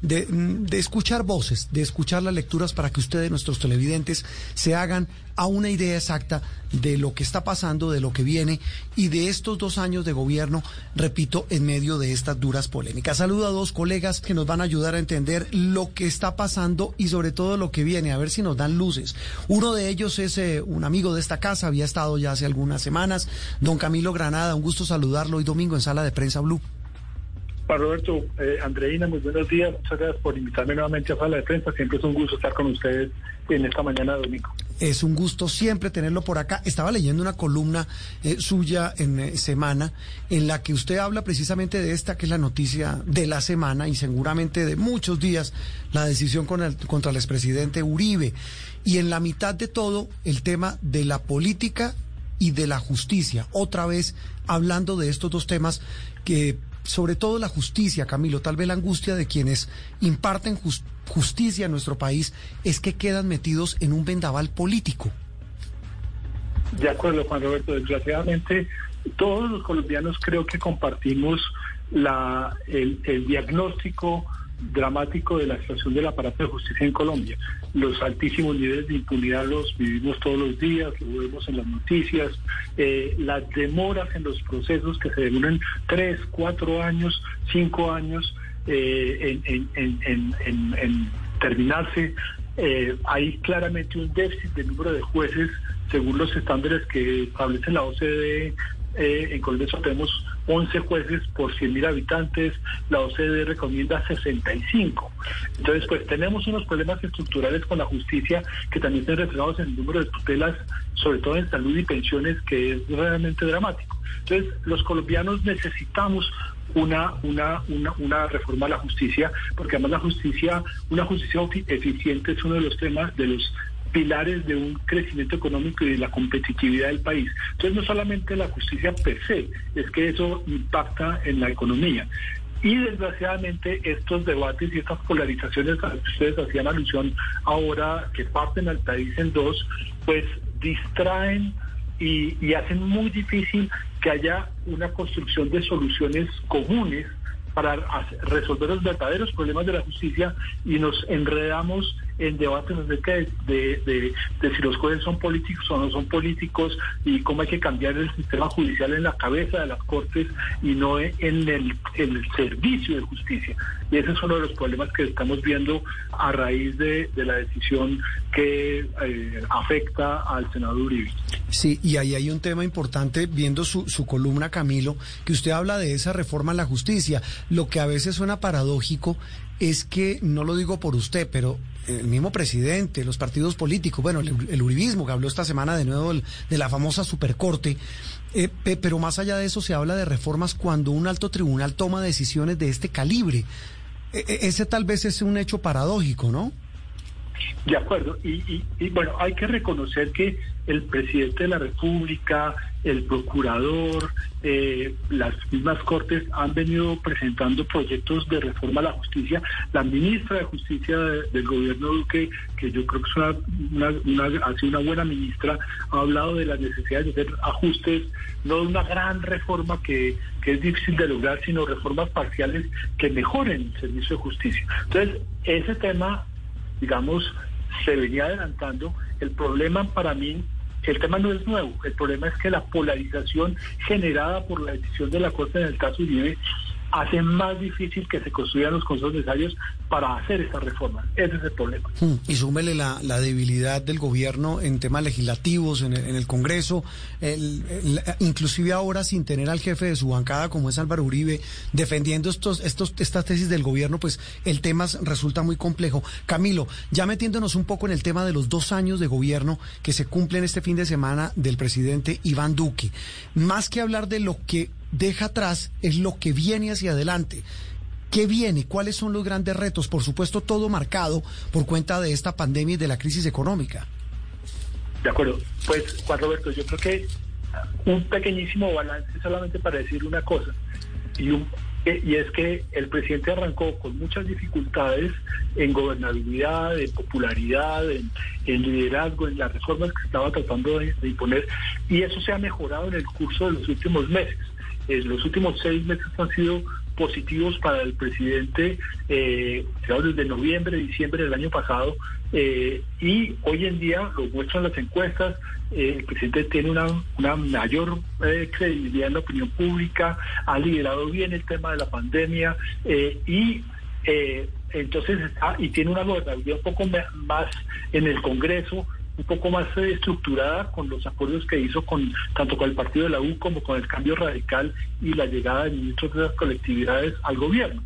De, de, escuchar voces, de escuchar las lecturas para que ustedes, nuestros televidentes, se hagan a una idea exacta de lo que está pasando, de lo que viene y de estos dos años de gobierno, repito, en medio de estas duras polémicas. Saludo a dos colegas que nos van a ayudar a entender lo que está pasando y sobre todo lo que viene, a ver si nos dan luces. Uno de ellos es eh, un amigo de esta casa, había estado ya hace algunas semanas, don Camilo Granada, un gusto saludarlo hoy domingo en Sala de Prensa Blue. Roberto, eh, Andreina, muy buenos días. Muchas gracias por invitarme nuevamente a Sala de Prensa. Siempre es un gusto estar con ustedes en esta mañana de domingo. Es un gusto siempre tenerlo por acá. Estaba leyendo una columna eh, suya en eh, Semana en la que usted habla precisamente de esta, que es la noticia de la semana y seguramente de muchos días, la decisión con el, contra el expresidente Uribe. Y en la mitad de todo, el tema de la política y de la justicia. Otra vez hablando de estos dos temas que sobre todo la justicia, Camilo, tal vez la angustia de quienes imparten justicia en nuestro país es que quedan metidos en un vendaval político. De acuerdo, Juan Roberto. Desgraciadamente, todos los colombianos creo que compartimos la, el, el diagnóstico dramático de la situación del aparato de justicia en Colombia. Los altísimos niveles de impunidad los vivimos todos los días, lo vemos en las noticias, eh, las demoras en los procesos que se demoran tres, cuatro años, cinco años eh, en, terminarse. Eh, hay claramente un déficit de número de jueces según los estándares que establece la OCDE. en Colombia tenemos 11 jueces por 100.000 habitantes, la OCDE recomienda 65. Entonces, pues tenemos unos problemas estructurales con la justicia que también están reflejados en el número de tutelas, sobre todo en salud y pensiones, que es realmente dramático. Entonces, los colombianos necesitamos una, una, una, una reforma a la justicia, porque además la justicia, una justicia eficiente es uno de los temas, de los pilares de un crecimiento económico y de la competitividad del país. Entonces, no solamente la justicia per se, es que eso impacta en la economía. Y desgraciadamente estos debates y estas polarizaciones a las que ustedes hacían alusión ahora, que parten al país en dos, pues distraen y, y hacen muy difícil que haya una construcción de soluciones comunes para resolver los verdaderos problemas de la justicia y nos enredamos en debates acerca de, de, de, si los jueces son políticos o no son políticos y cómo hay que cambiar el sistema judicial en la cabeza de las cortes y no en el, servicio de justicia. Y ese es uno de los problemas que estamos viendo a raíz de, la decisión que eh, afecta al senador Uribe. Sí, y ahí hay un tema importante, viendo su, su columna, Camilo, que usted habla de esa reforma a la justicia. Lo que a veces suena paradójico es que, no lo digo por usted, pero el mismo presidente, los partidos políticos, bueno, el, uribismo que habló esta semana de nuevo de la famosa supercorte, eh, pero más allá de eso se habla de reformas cuando un alto tribunal toma decisiones de este calibre. E, e, ese tal vez es un hecho paradójico, ¿no? De acuerdo. Y, y, bueno, hay que reconocer que el presidente de la República, el procurador, eh, las mismas cortes han venido presentando proyectos de reforma a la justicia. La ministra de Justicia del gobierno Duque, que yo creo que es una, una, ha sido una buena ministra, ha hablado de la necesidad de hacer ajustes, no de una gran reforma que, que es difícil de lograr, sino reformas parciales que mejoren el servicio de justicia. Entonces, ese tema digamos, se venía adelantando. El problema para mí, el tema no es nuevo, el problema es que la polarización generada por la decisión de la Corte en el caso Uribe hace más difícil que se construyan los consejos necesarios para hacer esta reforma. Ese es el problema. Hmm. Y súmele la, debilidad del gobierno en temas legislativos, en el, Congreso, inclusive ahora sin tener al jefe de su bancada como es Álvaro Uribe, defendiendo estos, estos, estas tesis del gobierno, pues el tema resulta muy complejo. Camilo, ya metiéndonos un poco en el tema de los dos años de gobierno que se cumplen este fin de semana del presidente Iván Duque, más que hablar de lo que deja atrás es lo que viene hacia adelante. ¿Qué viene? ¿Cuáles son los grandes retos? Por supuesto, todo marcado por cuenta de esta pandemia y de la crisis económica. De acuerdo. Pues, Juan Roberto, yo creo que un pequeñísimo balance solamente para decir una cosa. Y, un, y es que el presidente arrancó con muchas dificultades en gobernabilidad, en popularidad, en, liderazgo, en las reformas que estaba tratando de, imponer. Y eso se ha mejorado en el curso de los últimos meses. En los últimos seis meses han sido positivos para el presidente eh, desde noviembre, diciembre del año pasado eh, y hoy en día lo muestran las encuestas, eh, el presidente tiene una, una mayor eh, credibilidad en la opinión pública, ha liderado bien el tema de la pandemia y entonces está y tiene una gobernabilidad un poco más en el Congreso un poco más estructurada con los acuerdos que hizo con tanto con el partido de la U como con el cambio radical y la llegada de ministros de las colectividades al gobierno.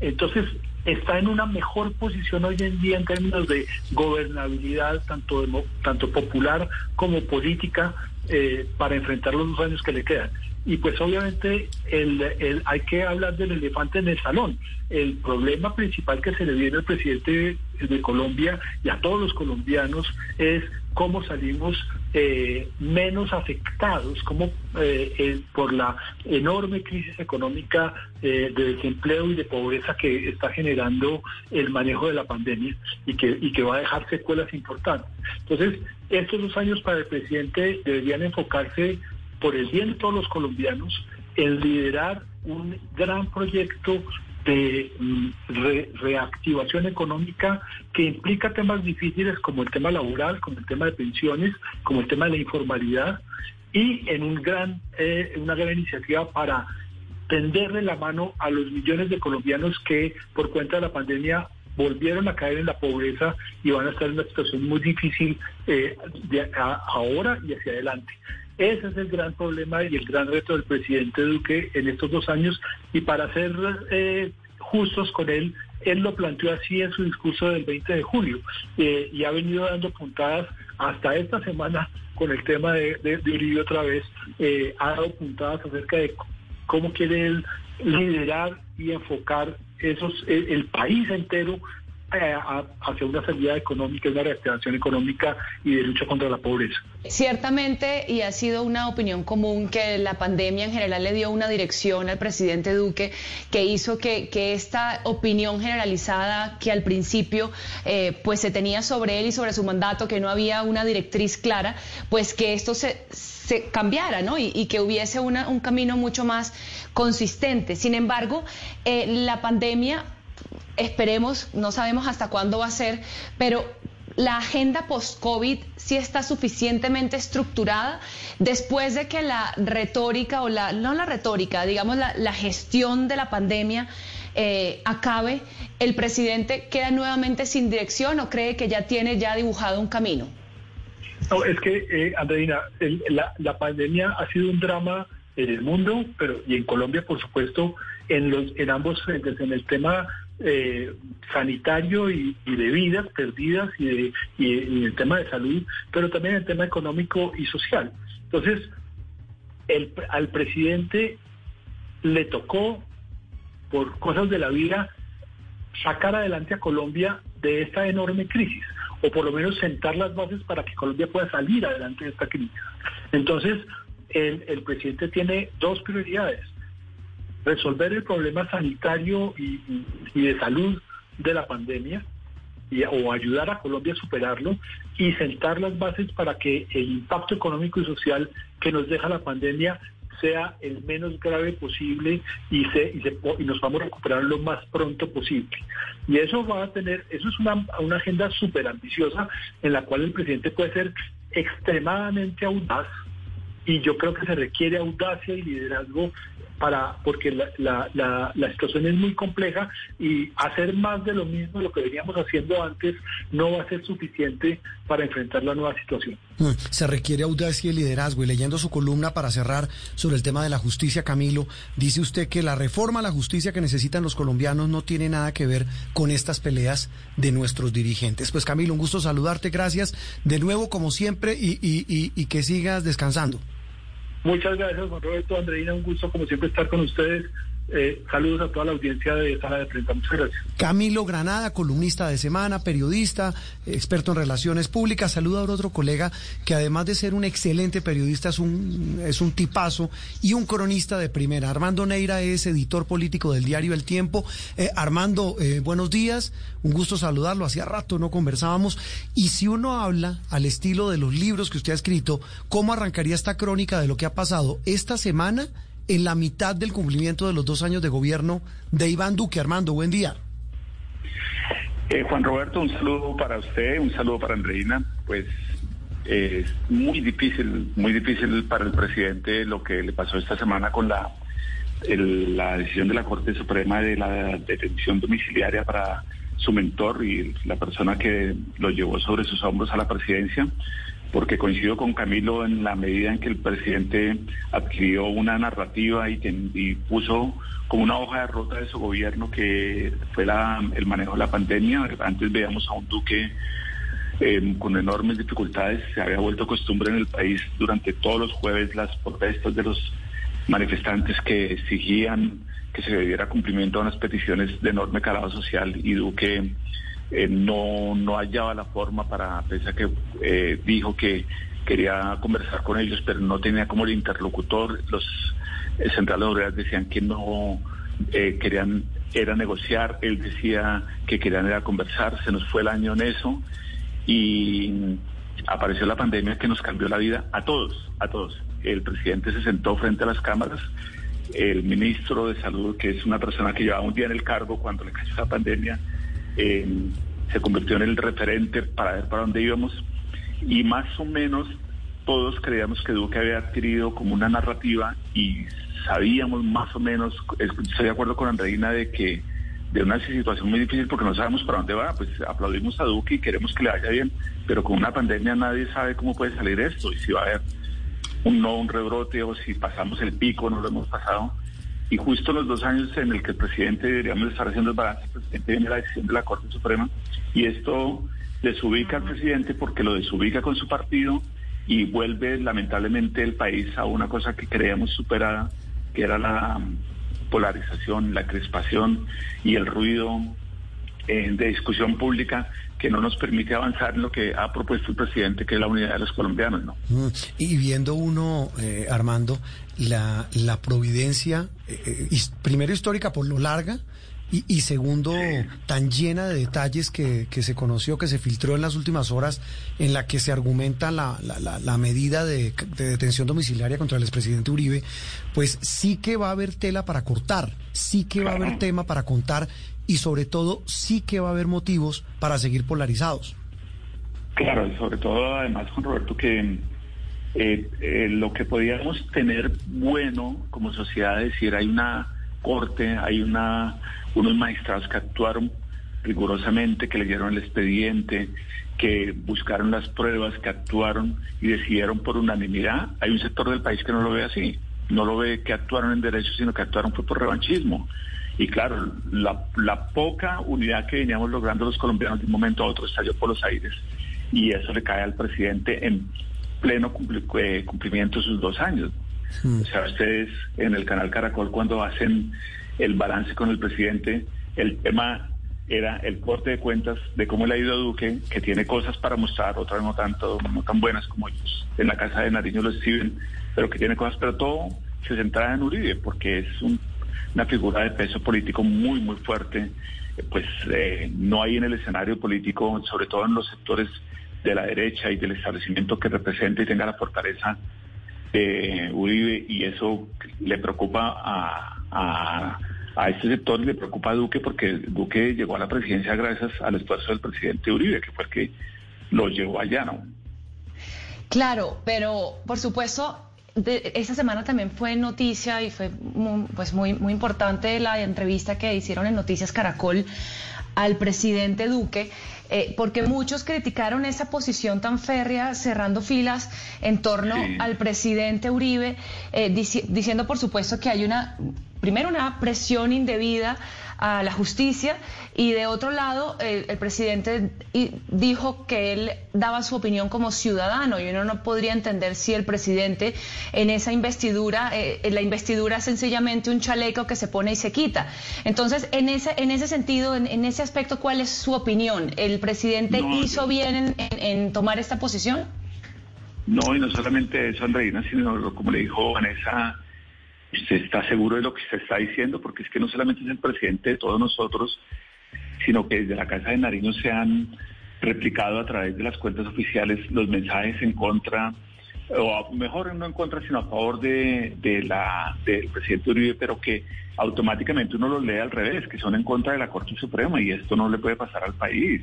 Entonces, está en una mejor posición hoy en día en términos de gobernabilidad, tanto, tanto popular como política, eh, para enfrentar los dos años que le quedan. Y pues obviamente el, hay que hablar del elefante en el salón. El problema principal que se le viene al presidente de Colombia y a todos los colombianos es cómo salimos eh, menos afectados, como eh, por la enorme crisis económica de desempleo y de pobreza que está generando el manejo de la pandemia y que, y que va a dejar secuelas importantes. Entonces, estos dos años para el presidente deberían enfocarse por el bien de todos los colombianos en liderar un gran proyecto de mm, reactivación económica que implica temas difíciles como el tema laboral, como el tema de pensiones, como el tema de la informalidad y en un gran, eh, una gran iniciativa para tenderle la mano a los millones de colombianos que por cuenta de la pandemia volvieron a caer en la pobreza y van a estar en una situación muy difícil eh, ahora y hacia adelante. Ese es el gran problema y el gran reto del presidente Duque en estos dos años. Y para ser eh, justos con él, él lo planteó así en su discurso del 20 de julio eh, y ha venido dando puntadas hasta esta semana con el tema de, de, otra vez. Eh, ha dado puntadas acerca de cómo quiere él liderar y enfocar esos el país entero eh, hacia una salida económica, una reactivación económica y de lucha contra la pobreza. Ciertamente, y ha sido una opinión común que la pandemia en general le dio una dirección al presidente Duque que hizo que, esta opinión generalizada que al principio eh, pues se tenía sobre él y sobre su mandato, que no había una directriz clara, pues que esto se, se cambiara, ¿no? Y, que hubiese un camino mucho más consistente. Sin embargo, eh, la pandemia esperemos, no sabemos hasta cuándo va a ser, pero la agenda post-COVID sí está suficientemente estructurada después de que la retórica, o la, no la retórica, digamos la, gestión de la pandemia eh, acabe, ¿el presidente queda nuevamente sin dirección o cree que ya tiene ya dibujado un camino? No, es que, eh, Andreina, la, la pandemia ha sido un drama en el mundo, pero y en Colombia, por supuesto, en, los, en ambos frentes, en el tema eh, sanitario y, de vidas perdidas y, de, y, el tema de salud, pero también el tema económico y social. Entonces, el, al presidente le tocó, por cosas de la vida, sacar adelante a Colombia de esta enorme crisis, o por lo menos sentar las bases para que Colombia pueda salir adelante de esta crisis. Entonces, el, el presidente tiene dos prioridades resolver el problema sanitario y, de salud de la pandemia y, o ayudar a Colombia a superarlo y sentar las bases para que el impacto económico y social que nos deja la pandemia sea el menos grave posible y, se, y, se, y nos vamos a recuperar lo más pronto posible. Y eso va a tener, eso es una, una agenda súper ambiciosa en la cual el presidente puede ser extremadamente audaz y yo creo que se requiere audacia y liderazgo para porque la, la, la, situación es muy compleja y hacer más de lo mismo, lo que veníamos haciendo antes, no va a ser suficiente para enfrentar la nueva situación. Mm, se requiere audacia y liderazgo. Y leyendo su columna para cerrar sobre el tema de la justicia, Camilo, dice usted que la reforma a la justicia que necesitan los colombianos no tiene nada que ver con estas peleas de nuestros dirigentes. Pues Camilo, un gusto saludarte, gracias de nuevo como siempre y, y, y que sigas descansando. Muchas gracias, Juan Roberto, Andreina, un gusto como siempre estar con ustedes. Eh, saludos a toda la audiencia de Sala de Prensa. Muchas gracias. Camilo Granada, columnista de semana, periodista, experto en relaciones públicas. Saluda a otro colega que además de ser un excelente periodista es un, es un tipazo y un cronista de primera. Armando Neira es editor político del diario El Tiempo. Eh, Armando, eh, buenos días. Un gusto saludarlo. Hacía rato no conversábamos. Y si uno habla al estilo de los libros que usted ha escrito, ¿cómo arrancaría esta crónica de lo que ha pasado esta semana? En la mitad del cumplimiento de los dos años de gobierno de Iván Duque. Armando, buen día. Eh, Juan Roberto, un saludo para usted, un saludo para Andreina. Pues es muy difícil, muy difícil para el presidente lo que le pasó esta semana con la, la decisión de la Corte Suprema de la detención domiciliaria para su mentor y la persona que lo llevó sobre sus hombros a la presidencia porque coincido con Camilo en la medida en que el presidente adquirió una narrativa y, puso como una hoja de ruta de su gobierno que fue el manejo de la pandemia. Antes veíamos a un duque eh, con enormes dificultades, se había vuelto costumbre en el país durante todos los jueves las protestas de los manifestantes que exigían que se diera cumplimiento a unas peticiones de enorme calado social y Duque eh, no, no hallaba la forma para, pese que eh, dijo que quería conversar con ellos, pero no tenía como el interlocutor. Los eh, centrales obreras decían que no querían era negociar, él decía que querían era conversar, se nos fue el año en eso y apareció la pandemia que nos cambió la vida a todos, a todos. El presidente se sentó frente a las cámaras, el ministro de salud, que es una persona que llevaba un día en el cargo cuando le cayó la pandemia, se convirtió en el referente para ver para dónde íbamos. Y más o menos todos creíamos que Duque había adquirido como una narrativa y sabíamos más o menos, estoy de acuerdo con Andreina de que de una situación muy difícil porque no sabemos para dónde va, pues aplaudimos a Duque y queremos que le vaya bien, pero con una pandemia nadie sabe cómo puede salir esto y si va a haber un no, un rebrote o si pasamos el pico, no lo hemos pasado y justo los dos años en el que el presidente deberíamos estar haciendo el balance, el presidente viene la decisión de la Corte Suprema y esto desubica al presidente porque lo desubica con su partido y vuelve lamentablemente el país a una cosa que creíamos superada, que era la polarización, la crispación y el ruido eh, de discusión pública que no nos permite avanzar en lo que ha propuesto el presidente, que es la unidad de los colombianos, ¿no? Mm, y viendo uno, eh, Armando, la, la providencia, eh, primero histórica por lo larga, y, segundo, tan llena de detalles que, que, se conoció, que se filtró en las últimas horas, en la que se argumenta la, la, la medida de, de, detención domiciliaria contra el expresidente Uribe, pues sí que va a haber tela para cortar, sí que va a haber tema para contar y sobre todo sí que va a haber motivos para seguir polarizados. Claro, y sobre todo además, Juan Roberto, que eh, eh, lo que podíamos tener bueno como sociedad es decir, hay una corte, hay una unos magistrados que actuaron rigurosamente, que leyeron el expediente, que buscaron las pruebas, que actuaron y decidieron por unanimidad. Hay un sector del país que no lo ve así, no lo ve que actuaron en derecho, sino que actuaron fue por revanchismo. Y claro, la, poca unidad que veníamos logrando los colombianos de un momento a otro estalló por los aires y eso le cae al presidente en pleno eh, cumplimiento de sus dos años. Hmm. O sea, ustedes en el canal Caracol cuando hacen el balance con el presidente, el tema era el corte de cuentas de cómo le ha ido a Duque, que tiene cosas para mostrar, otras no tanto, no tan buenas como ellos en la casa de Nariño lo exhiben, pero que tiene cosas, pero todo se centra en Uribe, porque es un una figura de peso político muy, muy fuerte, pues eh, no hay en el escenario político, sobre todo en los sectores de la derecha y del establecimiento que represente y tenga la fortaleza de Uribe y eso le preocupa a, a, este sector, le preocupa a Duque porque Duque llegó a la presidencia gracias al esfuerzo del presidente Uribe, que fue el que lo llevó allá, ¿no? Claro, pero por supuesto esa semana también fue noticia y fue muy, pues muy, muy importante la entrevista que hicieron en Noticias Caracol al presidente Duque, eh, porque muchos criticaron esa posición tan férrea, cerrando filas en torno al presidente Uribe, eh, diciendo por supuesto que hay una, primero una presión indebida a la justicia y de otro lado el, presidente dijo que él daba su opinión como ciudadano y uno no podría entender si el presidente en esa investidura, eh, la investidura es sencillamente un chaleco que se pone y se quita. Entonces, en ese, en ese sentido, en, ese aspecto, ¿cuál es su opinión? ¿El presidente hizo bien en, tomar esta posición? No, y no solamente eso, Andreina, sino como le dijo Vanessa, usted está seguro de lo que se está diciendo, porque es que no solamente es el presidente de todos nosotros, sino que desde la Casa de Nariño se han replicado a través de las cuentas oficiales los mensajes en contra, o mejor no en contra, sino a favor de, la, del presidente Uribe, pero que automáticamente uno los lee al revés, que son en contra de la Corte Suprema, y esto no le puede pasar al país.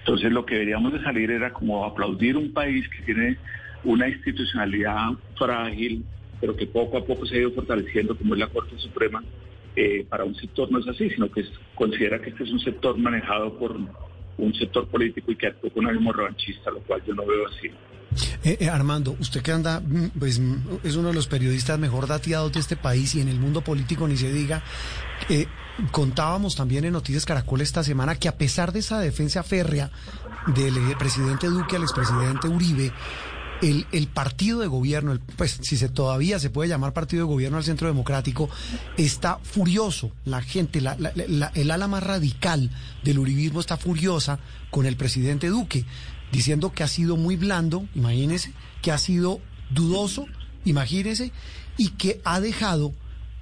Entonces lo que deberíamos de salir era como aplaudir un país que tiene una institucionalidad frágil, pero que poco a poco se ha ido fortaleciendo, como es la Corte Suprema, eh, para un sector no es así, sino que considera que este es un sector manejado por un sector político y que actúa con ánimo revanchista, lo cual yo no veo así. Eh, eh, Armando, usted que anda, mm, pues mm, es uno de los periodistas mejor dateados de este país y en el mundo político ni se diga. contábamos también en Noticias Caracol esta semana que a pesar de esa defensa férrea del presidente Duque al expresidente Uribe, el, el, partido de gobierno, pues si se todavía se puede llamar partido de gobierno al Centro Democrático, está furioso. La gente, la, el ala más radical del uribismo está furiosa con el presidente Duque, diciendo que ha sido muy blando, imagínese, que ha sido dudoso, imagínese, y que ha dejado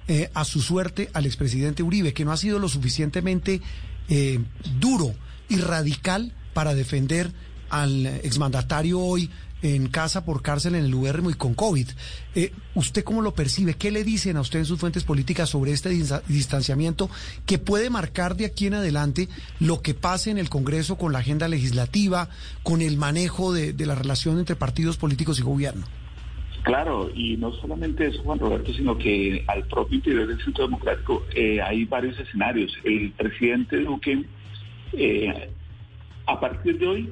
eh, a su suerte al expresidente Uribe, que no ha sido lo suficientemente eh, duro y radical para defender al exmandatario hoy en casa por cárcel en el URM y con COVID. Eh, ¿Usted cómo lo percibe? ¿Qué le dicen a usted en sus fuentes políticas sobre este distanciamiento que puede marcar de aquí en adelante lo que pase en el Congreso con la agenda legislativa, con el manejo de, la relación entre partidos políticos y gobierno? Claro, y no solamente eso, Juan Roberto, sino que al propio interior del Centro Democrático eh, hay varios escenarios. El presidente Duque, eh, a partir de hoy,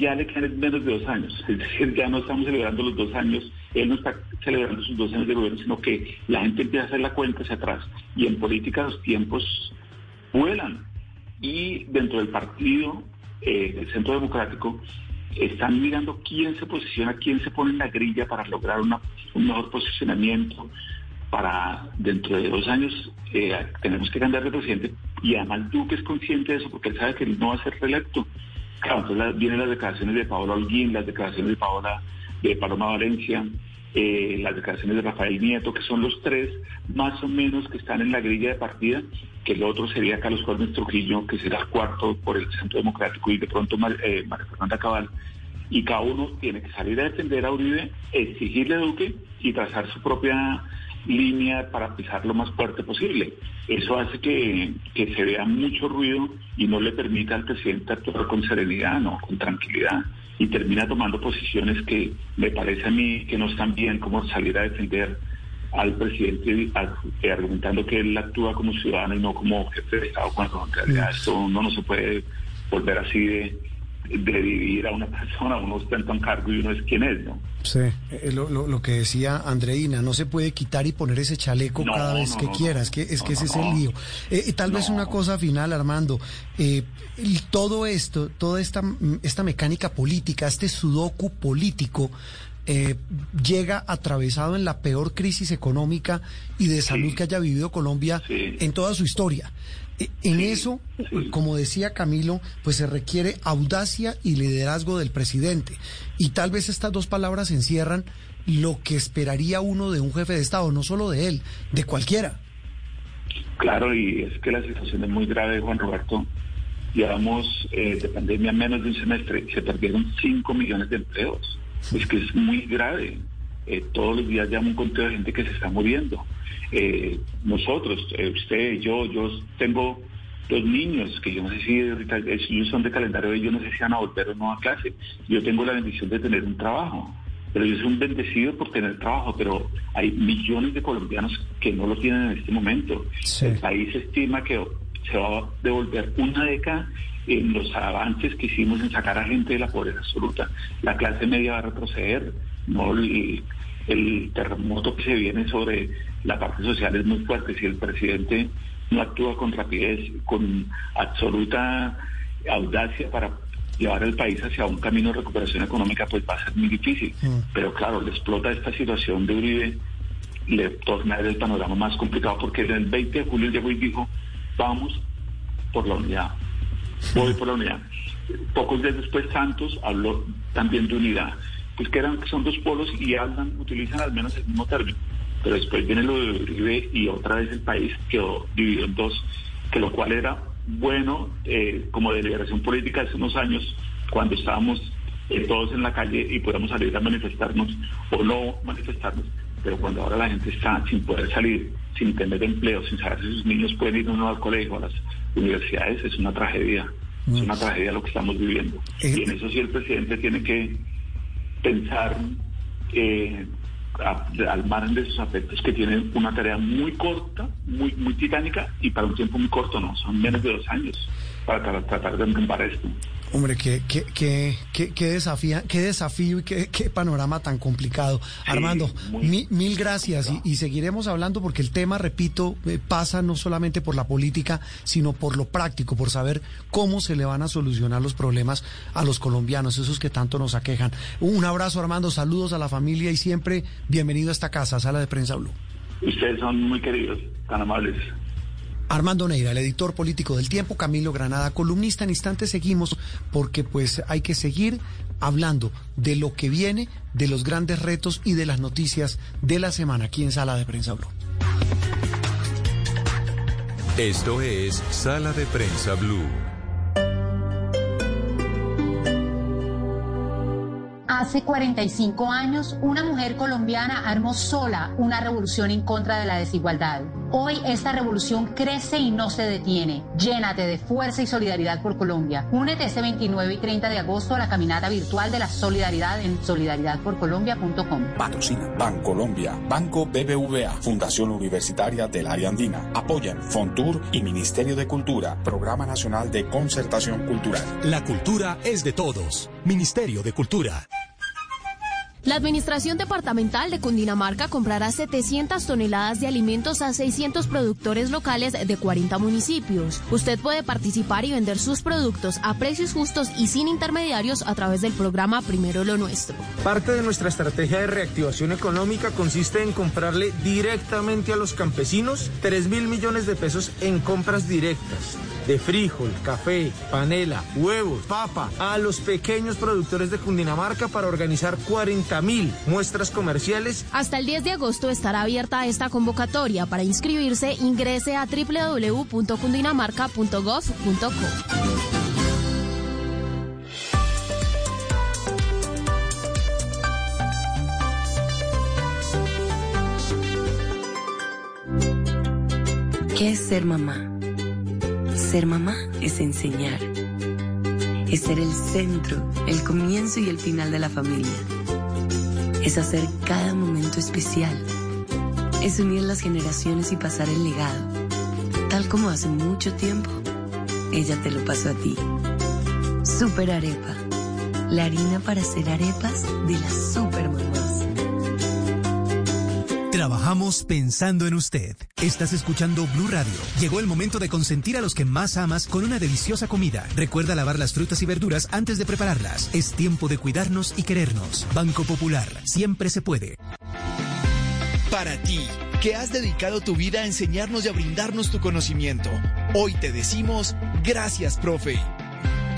ya le quedan menos de dos años. Es decir, ya no estamos celebrando los dos años, él no está celebrando sus dos años de gobierno, sino que la gente empieza a hacer la cuenta hacia atrás. Y en política los tiempos vuelan. Y dentro del partido, eh, del Centro Democrático, están mirando quién se posiciona, quién se pone en la grilla para lograr un mejor posicionamiento. Para dentro de dos años eh, tenemos que cambiar de presidente y además Duque es consciente de eso porque él sabe que no va a ser reelecto. Claro, entonces vienen las declaraciones de Paola Holguín, las declaraciones de Paola, de Paloma Valencia, eh, las declaraciones de Rafael Nieto, que son los tres más o menos que están en la grilla de partida, que el otro sería Carlos Jorge Trujillo, que será cuarto por el Centro Democrático y de pronto eh, María Fernanda Cabal. Y cada uno tiene que salir a defender a Uribe, exigirle a Duque y trazar su propia línea para pisar lo más fuerte posible. Eso hace que, se vea mucho ruido y no le permita al presidente actuar con serenidad, no, con tranquilidad. Y termina tomando posiciones que me parece a mí que no están bien, como salir a defender al presidente argumentando que él actúa como ciudadano y no como jefe de Estado, cuando en realidad esto no, no se puede volver así de, de dividir a una persona, uno está en cargo y uno es quien es, ¿no? Sí, eh, lo, lo, que decía Andreina, no se puede quitar y poner ese chaleco cada vez que quiera, es que, es que ese es el lío. Eh, eh, tal vez una cosa final, Armando, eh, todo esto, toda esta, esta mecánica política, este sudoku político, llega atravesado en la peor crisis económica y de salud que haya vivido Colombia en toda su historia. En eso, como decía Camilo, pues se requiere audacia y liderazgo del presidente. Y tal vez estas dos palabras encierran lo que esperaría uno de un jefe de Estado, no solo de él, de cualquiera. Claro, y es que la situación es muy grave, Juan Roberto. Llevamos eh, de pandemia menos de un semestre, se perdieron 5 millones de empleos. Es que es muy grave. Eh, todos los días llamo un conteo de gente que se está muriendo. Eh, nosotros, eh, usted, yo, yo tengo dos niños que yo no sé si ellos son de calendario, yo no sé si van a volver o no a clase. Yo tengo la bendición de tener un trabajo, pero yo soy un bendecido por tener trabajo, pero hay millones de colombianos que no lo tienen en este momento. El país estima que se va a devolver una década en los avances que hicimos en sacar a gente de la pobreza absoluta. La clase media va a retroceder, no el terremoto que se viene sobre la parte social es muy fuerte. Si el presidente no actúa con rapidez, con absoluta audacia para llevar al país hacia un camino de recuperación económica, pues va a ser muy difícil. Mm. Pero claro, le explota esta situación de Uribe, le torna el panorama más complicado, porque el 20 de julio llegó y dijo, vamos por la unidad, voy por la unidad. Pocos días después Santos habló también de unidad, pues que eran que son dos polos y hablan, utilizan al menos el mismo término. Pero después viene lo de Uribe y otra vez el país quedó dividido en dos, que lo cual era bueno eh, como deliberación política hace unos años, cuando estábamos eh, todos en la calle y podíamos salir a manifestarnos o no manifestarnos, pero cuando ahora la gente está sin poder salir, sin tener empleo, sin saber si sus niños pueden ir o no al colegio, a las universidades, es una tragedia. Es una tragedia lo que estamos viviendo. Eh, y en eso sí el presidente tiene que pensar eh, al margen de esos aspectos que tienen una tarea muy corta, muy, muy titánica y para un tiempo muy corto, no, son menos de dos años para tratar de enrumbar esto. Hombre, qué, qué, qué, qué, qué desafía, qué desafío y qué, qué, panorama tan complicado. Armando, mil gracias y, seguiremos hablando porque el tema, repito, eh, pasa no solamente por la política, sino por lo práctico, por saber cómo se le van a solucionar los problemas a los colombianos, esos que tanto nos aquejan. Un abrazo, Armando, saludos a la familia y siempre bienvenido a esta casa, Sala de Prensa Blue. Ustedes son muy queridos, tan amables. Armando Neira, el editor político del tiempo, Camilo Granada, columnista. En instantes seguimos porque pues hay que seguir hablando de lo que viene, de los grandes retos y de las noticias de la semana aquí en Sala de Prensa Blue. Esto es Sala de Prensa Blue. Hace 45 años, una mujer colombiana armó sola una revolución en contra de la desigualdad. Hoy esta revolución crece y no se detiene. Llénate de fuerza y solidaridad por Colombia. Únete este 29 y 30 de agosto a la caminata virtual de la solidaridad en solidaridadporcolombia.com. Patrocina Bancolombia, Banco BBVA, Fundación Universitaria del Área Andina. Apoyan Fontur y Ministerio de Cultura, Programa Nacional de Concertación Cultural. La cultura es de todos. Ministerio de Cultura. La Administración Departamental de Cundinamarca comprará 700 toneladas de alimentos a 600 productores locales de 40 municipios. Usted puede participar y vender sus productos a precios justos y sin intermediarios a través del programa Primero lo Nuestro. Parte de nuestra estrategia de reactivación económica consiste en comprarle directamente a los campesinos 3 mil millones de pesos en compras directas de frijol, café, panela, huevos, papa a los pequeños productores de Cundinamarca para organizar 40 mil muestras comerciales. Hasta el 10 de agosto estará abierta esta convocatoria. Para inscribirse, ingrese a www.cundinamarca.gov.co. ¿Qué es ser mamá? Ser mamá es enseñar. Es ser el centro, el comienzo y el final de la familia. Es hacer cada momento especial. Es unir las generaciones y pasar el legado. Tal como hace mucho tiempo, ella te lo pasó a ti. Super Arepa. La harina para hacer arepas de las super Trabajamos pensando en usted. Estás escuchando Blue Radio. Llegó el momento de consentir a los que más amas con una deliciosa comida. Recuerda lavar las frutas y verduras antes de prepararlas. Es tiempo de cuidarnos y querernos. Banco Popular. Siempre se puede. Para ti, que has dedicado tu vida a enseñarnos y a brindarnos tu conocimiento, hoy te decimos gracias, profe.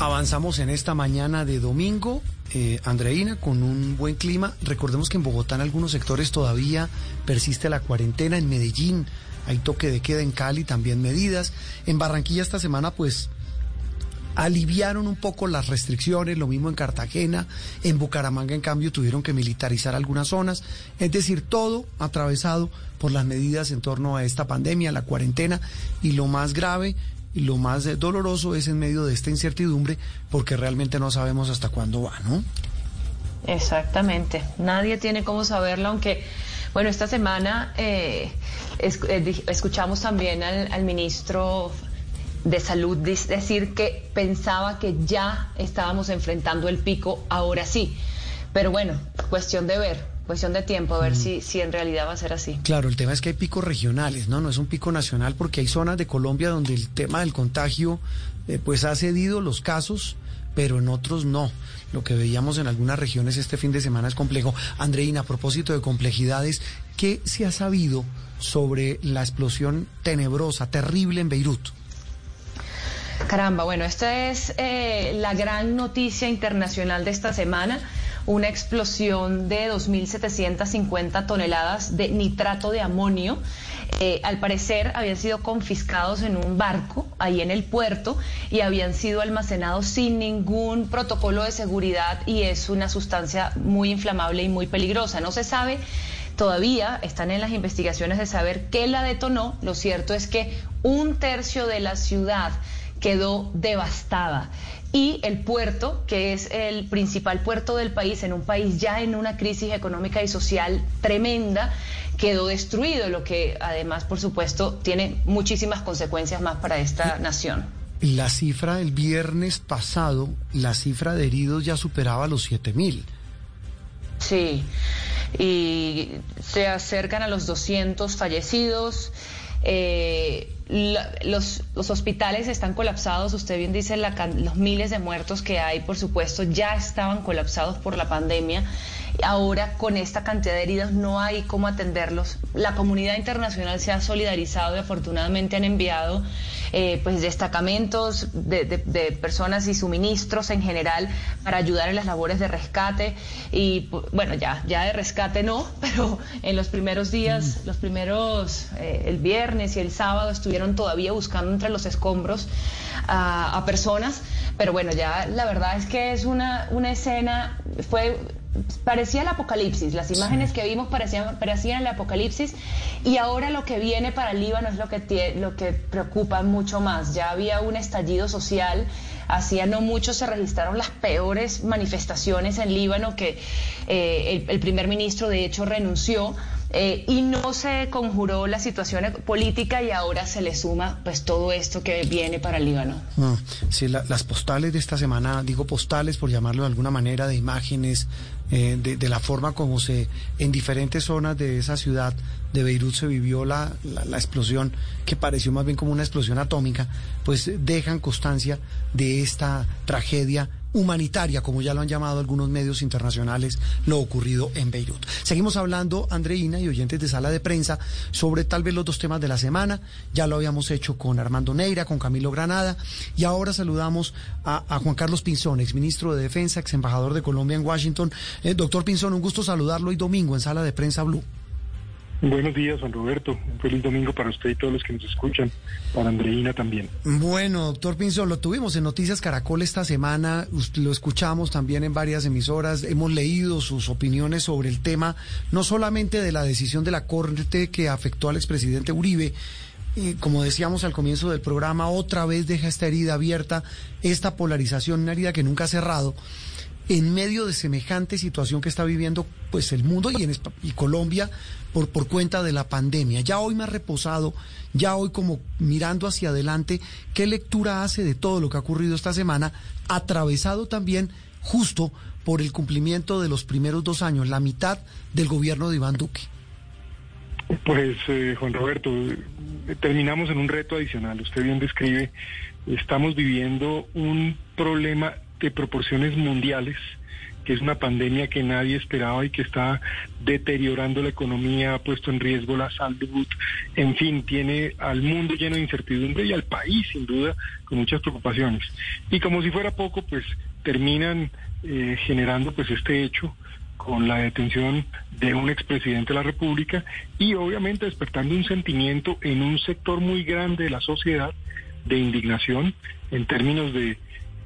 Avanzamos en esta mañana de domingo, eh, Andreina, con un buen clima. Recordemos que en Bogotá en algunos sectores todavía persiste la cuarentena, en Medellín hay toque de queda, en Cali también medidas. En Barranquilla esta semana pues aliviaron un poco las restricciones, lo mismo en Cartagena, en Bucaramanga en cambio tuvieron que militarizar algunas zonas, es decir, todo atravesado por las medidas en torno a esta pandemia, la cuarentena y lo más grave lo más eh, doloroso es en medio de esta incertidumbre porque realmente no sabemos hasta cuándo va, ¿no? Exactamente. Nadie tiene cómo saberlo, aunque, bueno, esta semana eh, eh, escuchamos también al, ministro de Salud decir que pensaba que ya estábamos enfrentando el pico, ahora sí. Pero bueno, cuestión de ver cuestión de tiempo, a ver si, si en realidad va a ser así. Claro, el tema es que hay picos regionales, ¿no? No es un pico nacional porque hay zonas de Colombia donde el tema del contagio eh, pues ha cedido los casos, pero en otros no. Lo que veíamos en algunas regiones este fin de semana es complejo. Andreina, a propósito de complejidades, ¿qué se ha sabido sobre la explosión tenebrosa, terrible en Beirut? Caramba, bueno, esta es eh, la gran noticia internacional de esta semana una explosión de 2.750 toneladas de nitrato de amonio. Eh, al parecer habían sido confiscados en un barco ahí en el puerto y habían sido almacenados sin ningún protocolo de seguridad y es una sustancia muy inflamable y muy peligrosa. No se sabe todavía están en las investigaciones de saber qué la detonó. Lo cierto es que un tercio de la ciudad quedó devastada y el puerto, que es el principal puerto del país, en un país ya en una crisis económica y social tremenda, quedó destruido, lo que además, por supuesto, tiene muchísimas consecuencias más para esta nación. La cifra el viernes pasado, la cifra de heridos ya superaba los 7 mil. Sí, y se acercan a los 200 fallecidos. Eh, los, los, hospitales están colapsados, usted bien dice, los miles de muertos que hay, por supuesto, ya estaban colapsados por la pandemia. Ahora con esta cantidad de heridos no hay cómo atenderlos. La comunidad internacional se ha solidarizado y afortunadamente han enviado eh, pues destacamentos de, personas y suministros en general para ayudar en las labores de rescate y bueno ya ya de rescate no pero en los primeros días mm. los primeros eh, el viernes y el sábado estuvieron todavía buscando entre los escombros a, a personas pero bueno ya la verdad es que es una una escena fue parecía el apocalipsis, las imágenes que vimos parecían, parecían el apocalipsis y ahora lo que viene para el Líbano es lo que, lo que preocupa mucho más. Ya había un estallido social, hacía no mucho se registraron las peores manifestaciones en Líbano que eh, el primer ministro de hecho renunció. Eh, y no se conjuró la situación política y ahora se le suma pues todo esto que viene para el Líbano. Ah, sí, las postales de esta semana, digo postales por llamarlo de alguna manera, de imágenes, eh, de, la forma como se en diferentes zonas de esa ciudad de Beirut se vivió la, la, explosión, que pareció más bien como una explosión atómica, pues dejan constancia de esta tragedia humanitaria, como ya lo han llamado algunos medios internacionales, lo ocurrido en Beirut. Seguimos hablando, Andreina y oyentes de sala de prensa, sobre tal vez los dos temas de la semana. Ya lo habíamos hecho con Armando Neira, con Camilo Granada, y ahora saludamos a, Juan Carlos Pinzón, exministro de Defensa, ex embajador de Colombia en Washington. Eh, doctor Pinzón, un gusto saludarlo hoy domingo en sala de prensa Blue. Buenos días, Juan Roberto. Un feliz domingo para usted y todos los que nos escuchan. Para Andreina también. Bueno, doctor Pinzón, lo tuvimos en Noticias Caracol esta semana. Lo escuchamos también en varias emisoras. Hemos leído sus opiniones sobre el tema, no solamente de la decisión de la Corte que afectó al expresidente Uribe. y como decíamos al comienzo del programa, otra vez deja esta herida abierta, esta polarización, una herida que nunca ha cerrado en medio de semejante situación que está viviendo pues el mundo y en Colombia por, cuenta de la pandemia. Ya hoy más reposado, ya hoy como mirando hacia adelante, ¿qué lectura hace de todo lo que ha ocurrido esta semana, atravesado también justo por el cumplimiento de los primeros dos años, la mitad del gobierno de Iván Duque? Pues, eh, Juan Roberto, terminamos en un reto adicional. Usted bien describe, estamos viviendo un problema de proporciones mundiales, que es una pandemia que nadie esperaba y que está deteriorando la economía, ha puesto en riesgo la salud, en fin, tiene al mundo lleno de incertidumbre y al país sin duda con muchas preocupaciones. Y como si fuera poco, pues terminan eh, generando pues este hecho con la detención de un expresidente de la República y obviamente despertando un sentimiento en un sector muy grande de la sociedad de indignación en términos de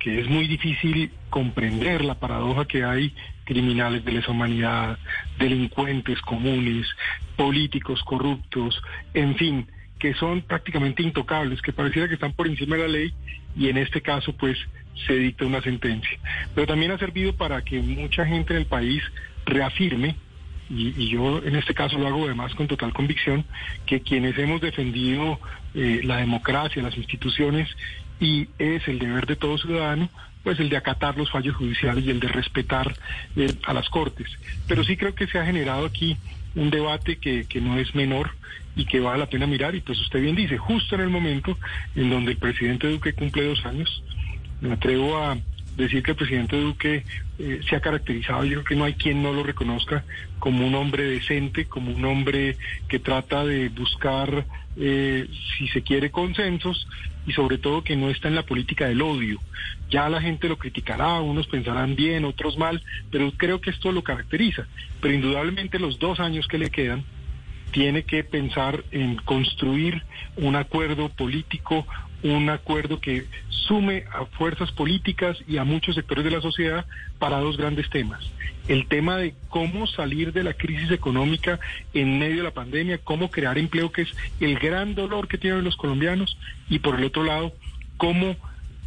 que es muy difícil comprender la paradoja que hay criminales de lesa humanidad, delincuentes comunes, políticos corruptos, en fin, que son prácticamente intocables, que pareciera que están por encima de la ley y en este caso pues se dicta una sentencia. Pero también ha servido para que mucha gente en el país reafirme y, yo en este caso lo hago además con total convicción, que quienes hemos defendido eh, la democracia, las instituciones, y es el deber de todo ciudadano, pues el de acatar los fallos judiciales y el de respetar eh, a las Cortes. Pero sí creo que se ha generado aquí un debate que, que no es menor y que vale la pena mirar, y pues usted bien dice, justo en el momento en donde el presidente Duque cumple dos años, me atrevo a decir que el presidente Duque eh, se ha caracterizado, yo creo que no hay quien no lo reconozca como un hombre decente, como un hombre que trata de buscar, eh, si se quiere, consensos y sobre todo que no está en la política del odio. Ya la gente lo criticará, unos pensarán bien, otros mal, pero creo que esto lo caracteriza. Pero indudablemente los dos años que le quedan, tiene que pensar en construir un acuerdo político, un acuerdo que sume a fuerzas políticas y a muchos sectores de la sociedad para dos grandes temas. El tema de cómo salir de la crisis económica en medio de la pandemia, cómo crear empleo, que es el gran dolor que tienen los colombianos, y por el otro lado, cómo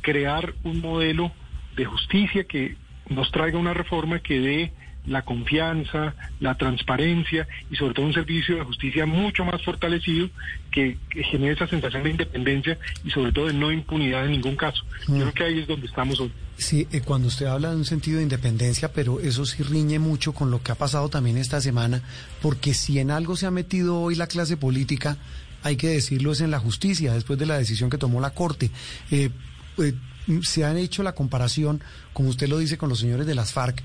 crear un modelo de justicia que nos traiga una reforma que dé la confianza, la transparencia y sobre todo un servicio de justicia mucho más fortalecido que, genere esa sensación de independencia y sobre todo de no impunidad en ningún caso. Yo creo que ahí es donde estamos hoy. Sí, eh, cuando usted habla de un sentido de independencia, pero eso sí riñe mucho con lo que ha pasado también esta semana, porque si en algo se ha metido hoy la clase política, hay que decirlo, es en la justicia, después de la decisión que tomó la Corte. Eh, eh, se han hecho la comparación, como usted lo dice, con los señores de las FARC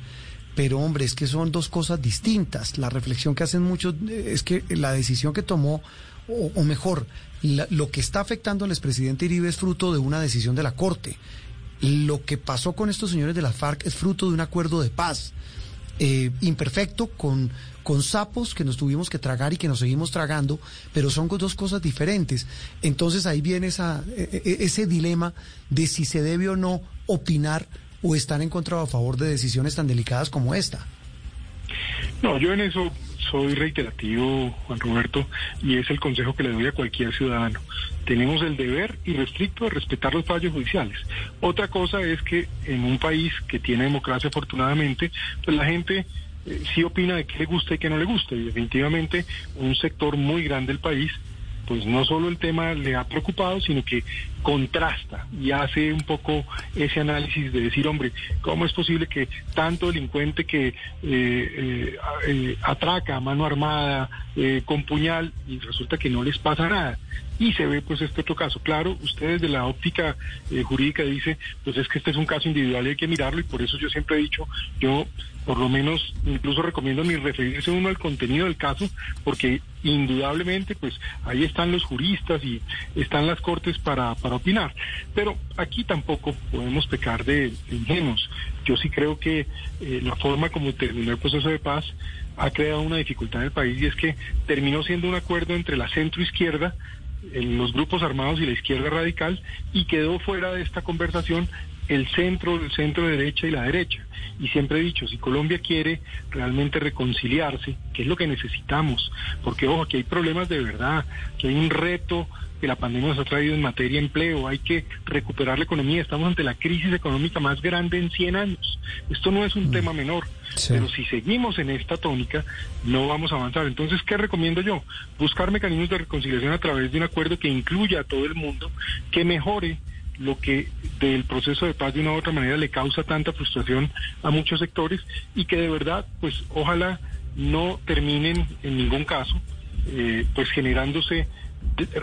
pero hombre, es que son dos cosas distintas. La reflexión que hacen muchos eh, es que la decisión que tomó, o, mejor, lo que está afectando al expresidente Iribe es fruto de una decisión de la Corte. Lo que pasó con estos señores de la FARC es fruto de un acuerdo de paz. Eh, imperfecto, con, con sapos que nos tuvimos que tragar y que nos seguimos tragando, pero son dos cosas diferentes. Entonces ahí viene esa, e, e, ese dilema de si se debe o no opinar o están en contra o a favor de decisiones tan delicadas como esta? No, yo en eso soy reiterativo, Juan Roberto, y es el consejo que le doy a cualquier ciudadano. Tenemos el deber irrestricto de respetar los fallos judiciales. Otra cosa es que en un país que tiene democracia afortunadamente, pues la gente eh, sí opina de qué le gusta y qué no le gusta. Y definitivamente un sector muy grande del país pues no solo el tema le ha preocupado, sino que contrasta y hace un poco ese análisis de decir, hombre, ¿cómo es posible que tanto delincuente que eh, eh, eh, atraca a mano armada, con puñal, y resulta que no les pasa nada? Y se ve pues este otro caso. Claro, ustedes de la óptica jurídica dice, pues es que este es un caso individual y hay que mirarlo y por eso yo siempre he dicho, yo por lo menos incluso recomiendo ni referirse uno al contenido del caso, porque indudablemente pues ahí están los juristas y están las cortes para opinar. Pero aquí tampoco podemos pecar de, ingenuos. Yo sí creo que eh, la forma como terminó el proceso de paz ha creado una dificultad en el país y es que terminó siendo un acuerdo entre la centro izquierda los grupos armados y la izquierda radical y quedó fuera de esta conversación el centro, el centro derecha y la derecha. Y siempre he dicho, si Colombia quiere realmente reconciliarse, que es lo que necesitamos, porque ojo, aquí hay problemas de verdad, que hay un reto que la pandemia nos ha traído en materia de empleo, hay que recuperar la economía, estamos ante la crisis económica más grande en 100 años. Esto no es un mm. tema menor, pero si seguimos en esta tónica, no vamos a avanzar. Entonces, ¿qué recomiendo yo? Buscar mecanismos de reconciliación a través de un acuerdo que incluya a todo el mundo, que mejore lo que del proceso de paz de una u otra manera le causa tanta frustración a muchos sectores y que de verdad, pues ojalá no terminen en ningún caso, eh, pues generándose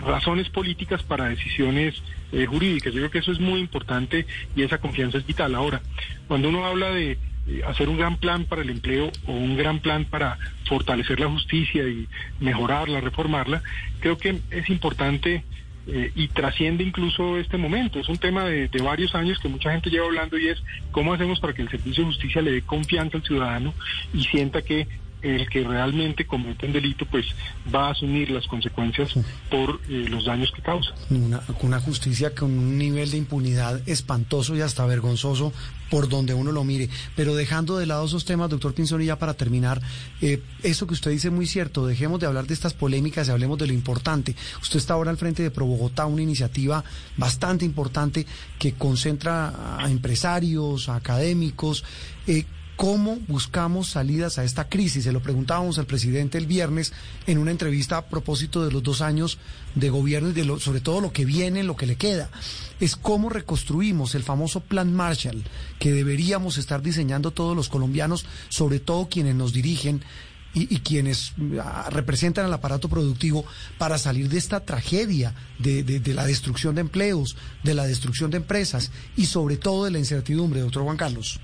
razones políticas para decisiones eh, jurídicas. Yo creo que eso es muy importante y esa confianza es vital. Ahora, cuando uno habla de eh, hacer un gran plan para el empleo o un gran plan para fortalecer la justicia y mejorarla, reformarla, creo que es importante eh, y trasciende incluso este momento. Es un tema de, varios años que mucha gente lleva hablando y es cómo hacemos para que el servicio de justicia le dé confianza al ciudadano y sienta que el que realmente comete un delito pues va a asumir las consecuencias por eh, los daños que causa. Una, una justicia con un nivel de impunidad espantoso y hasta vergonzoso por donde uno lo mire. Pero dejando de lado esos temas, doctor Pinzón, y ya para terminar, eh, eso que usted dice muy cierto, dejemos de hablar de estas polémicas y hablemos de lo importante. Usted está ahora al frente de Pro Bogotá, una iniciativa bastante importante que concentra a empresarios, a académicos. Eh, ¿Cómo buscamos salidas a esta crisis? Se lo preguntábamos al presidente el viernes en una entrevista a propósito de los dos años de gobierno y de lo, sobre todo lo que viene, lo que le queda. Es cómo reconstruimos el famoso Plan Marshall que deberíamos estar diseñando todos los colombianos, sobre todo quienes nos dirigen y, quienes ah, representan al aparato productivo para salir de esta tragedia de, de, la destrucción de empleos, de la destrucción de empresas y sobre todo de la incertidumbre, doctor Juan Carlos.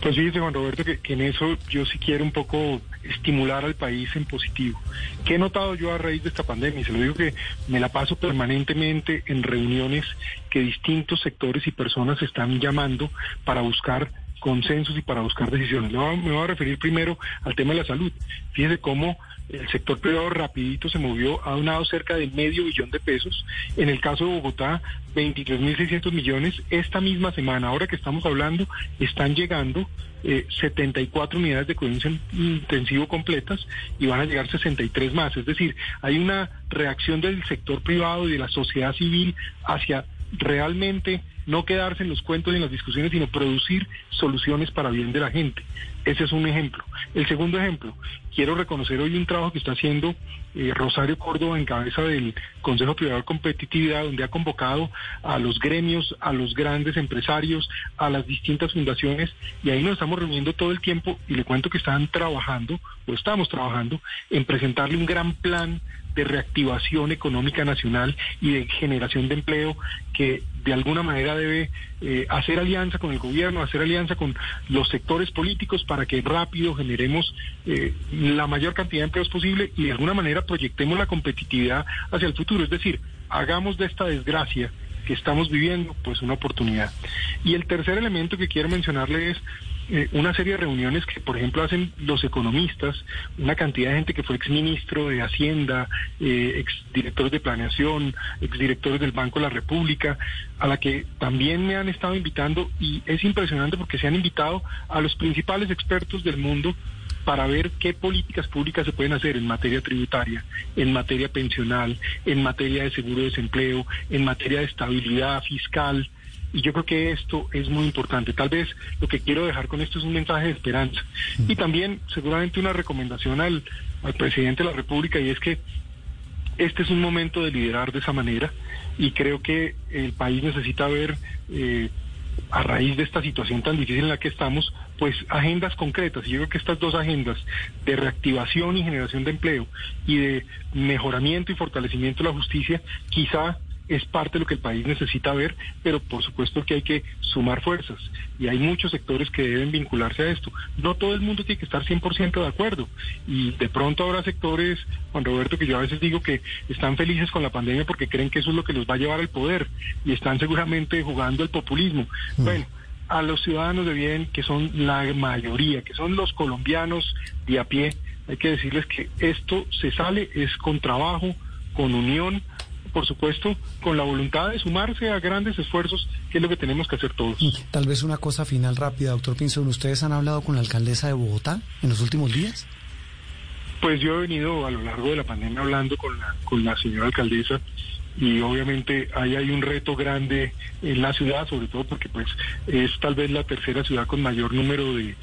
Pues fíjese, Juan Roberto, que, en eso yo sí quiero un poco estimular al país en positivo. ¿Qué he notado yo a raíz de esta pandemia? Se lo digo que me la paso permanentemente en reuniones que distintos sectores y personas están llamando para buscar consensos y para buscar decisiones. Me voy a referir primero al tema de la salud. Fíjese cómo el sector privado rapidito se movió, ha donado cerca de medio billón de pesos. En el caso de Bogotá, 23.600 millones. Esta misma semana, ahora que estamos hablando, están llegando 74 eh, unidades de cuidados intensivo completas y van a llegar 63 más. Es decir, hay una reacción del sector privado y de la sociedad civil hacia realmente no quedarse en los cuentos y en las discusiones, sino producir soluciones para bien de la gente. Ese es un ejemplo. El segundo ejemplo, quiero reconocer hoy un trabajo que está haciendo eh, Rosario Córdoba en cabeza del Consejo Privado de Competitividad, donde ha convocado a los gremios, a los grandes empresarios, a las distintas fundaciones, y ahí nos estamos reuniendo todo el tiempo y le cuento que están trabajando, o estamos trabajando, en presentarle un gran plan de reactivación económica nacional y de generación de empleo que de alguna manera debe eh, hacer alianza con el gobierno, hacer alianza con los sectores políticos para que rápido generemos eh, la mayor cantidad de empleos posible y de alguna manera proyectemos la competitividad hacia el futuro. Es decir, hagamos de esta desgracia que estamos viviendo pues una oportunidad. Y el tercer elemento que quiero mencionarle es eh, una serie de reuniones que, por ejemplo, hacen los economistas, una cantidad de gente que fue exministro de Hacienda, eh, exdirectores de planeación, exdirectores del Banco de la República, a la que también me han estado invitando y es impresionante porque se han invitado a los principales expertos del mundo para ver qué políticas públicas se pueden hacer en materia tributaria, en materia pensional, en materia de seguro de desempleo, en materia de estabilidad fiscal, y yo creo que esto es muy importante. Tal vez lo que quiero dejar con esto es un mensaje de esperanza. Y también seguramente una recomendación al, al presidente de la República y es que este es un momento de liderar de esa manera y creo que el país necesita ver, eh, a raíz de esta situación tan difícil en la que estamos, pues agendas concretas. Y yo creo que estas dos agendas de reactivación y generación de empleo y de mejoramiento y fortalecimiento de la justicia, quizá es parte de lo que el país necesita ver, pero por supuesto que hay que sumar fuerzas y hay muchos sectores que deben vincularse a esto. No todo el mundo tiene que estar 100% de acuerdo y de pronto habrá sectores, Juan Roberto, que yo a veces digo que están felices con la pandemia porque creen que eso es lo que los va a llevar al poder y están seguramente jugando el populismo. Mm. Bueno, a los ciudadanos de bien, que son la mayoría, que son los colombianos de a pie, hay que decirles que esto se sale es con trabajo, con unión, por supuesto, con la voluntad de sumarse a grandes esfuerzos, que es lo que tenemos que hacer todos. Tal vez una cosa final rápida, doctor Pinzón. ¿Ustedes han hablado con la alcaldesa de Bogotá en los últimos días? Pues yo he venido a lo largo de la pandemia hablando con la, con la señora alcaldesa y obviamente ahí hay un reto grande en la ciudad, sobre todo porque pues es tal vez la tercera ciudad con mayor número de,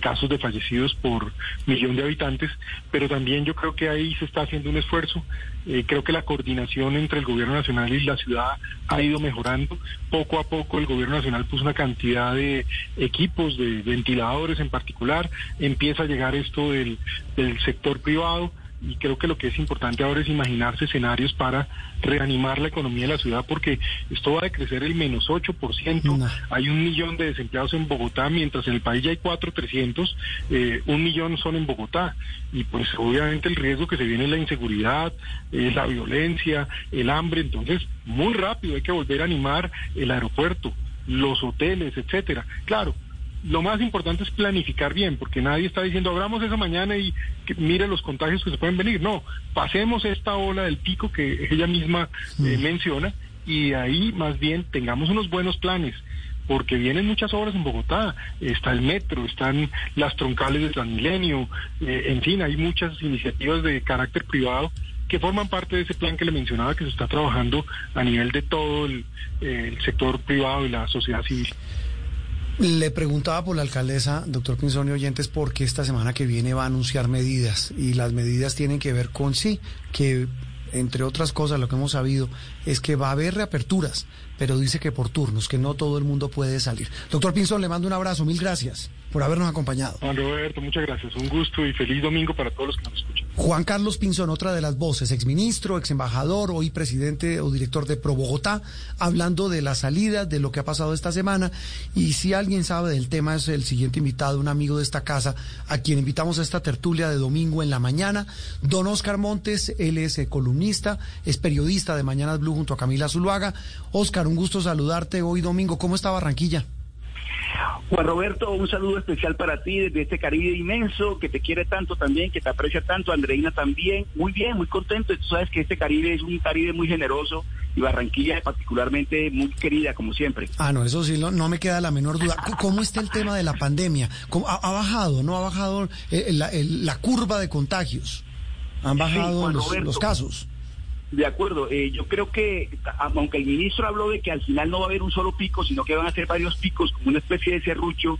casos de fallecidos por millón de habitantes, pero también yo creo que ahí se está haciendo un esfuerzo. Eh, creo que la coordinación entre el gobierno nacional y la ciudad ha ido mejorando. Poco a poco el gobierno nacional puso una cantidad de equipos, de ventiladores en particular. Empieza a llegar esto del, del sector privado y creo que lo que es importante ahora es imaginarse escenarios para reanimar la economía de la ciudad porque esto va a decrecer el menos 8%. Hay un millón de desempleados en Bogotá, mientras en el país ya hay cuatro trescientos, eh, un millón son en Bogotá. Y pues obviamente el riesgo que se viene es la inseguridad, es la violencia, el hambre. Entonces, muy rápido hay que volver a animar el aeropuerto, los hoteles, etcétera. Claro, lo más importante es planificar bien, porque nadie está diciendo abramos esa mañana y que, mire los contagios que se pueden venir. No, pasemos esta ola del pico que ella misma eh, menciona y ahí más bien tengamos unos buenos planes porque vienen muchas obras en Bogotá, está el metro, están las troncales de Transmilenio, eh, en fin, hay muchas iniciativas de carácter privado que forman parte de ese plan que le mencionaba que se está trabajando a nivel de todo el, el sector privado y la sociedad civil. Le preguntaba por la alcaldesa, doctor Pinzoni Oyentes, porque esta semana que viene va a anunciar medidas. Y las medidas tienen que ver con sí, que entre otras cosas lo que hemos sabido es que va a haber reaperturas, pero dice que por turnos, que no todo el mundo puede salir. Doctor Pinzón, le mando un abrazo, mil gracias por habernos acompañado. Juan Roberto, muchas gracias. Un gusto y feliz domingo para todos los que nos escuchan. Juan Carlos Pinzón, otra de las voces, exministro, exembajador, hoy presidente o director de Pro Bogotá, hablando de la salida, de lo que ha pasado esta semana. Y si alguien sabe del tema, es el siguiente invitado, un amigo de esta casa, a quien invitamos a esta tertulia de domingo en la mañana, don Oscar Montes, él es eh, columnista, es periodista de Mañanas Blue junto a Camila Zuluaga. Oscar, un gusto saludarte hoy domingo. ¿Cómo está Barranquilla? Juan Roberto, un saludo especial para ti desde este Caribe inmenso que te quiere tanto también, que te aprecia tanto, Andreina también. Muy bien, muy contento. Tú sabes que este Caribe es un Caribe muy generoso y Barranquilla particularmente muy querida, como siempre. Ah, no, eso sí, no, no me queda la menor duda. ¿Cómo está el tema de la pandemia? ¿Ha, ha bajado, no ha bajado eh, la, el, la, curva de contagios? ¿Han bajado sí, los, Roberto, los casos? De acuerdo, eh, yo creo que, aunque el ministro habló de que al final no va a haber un solo pico, sino que van a ser varios picos, como una especie de serrucho,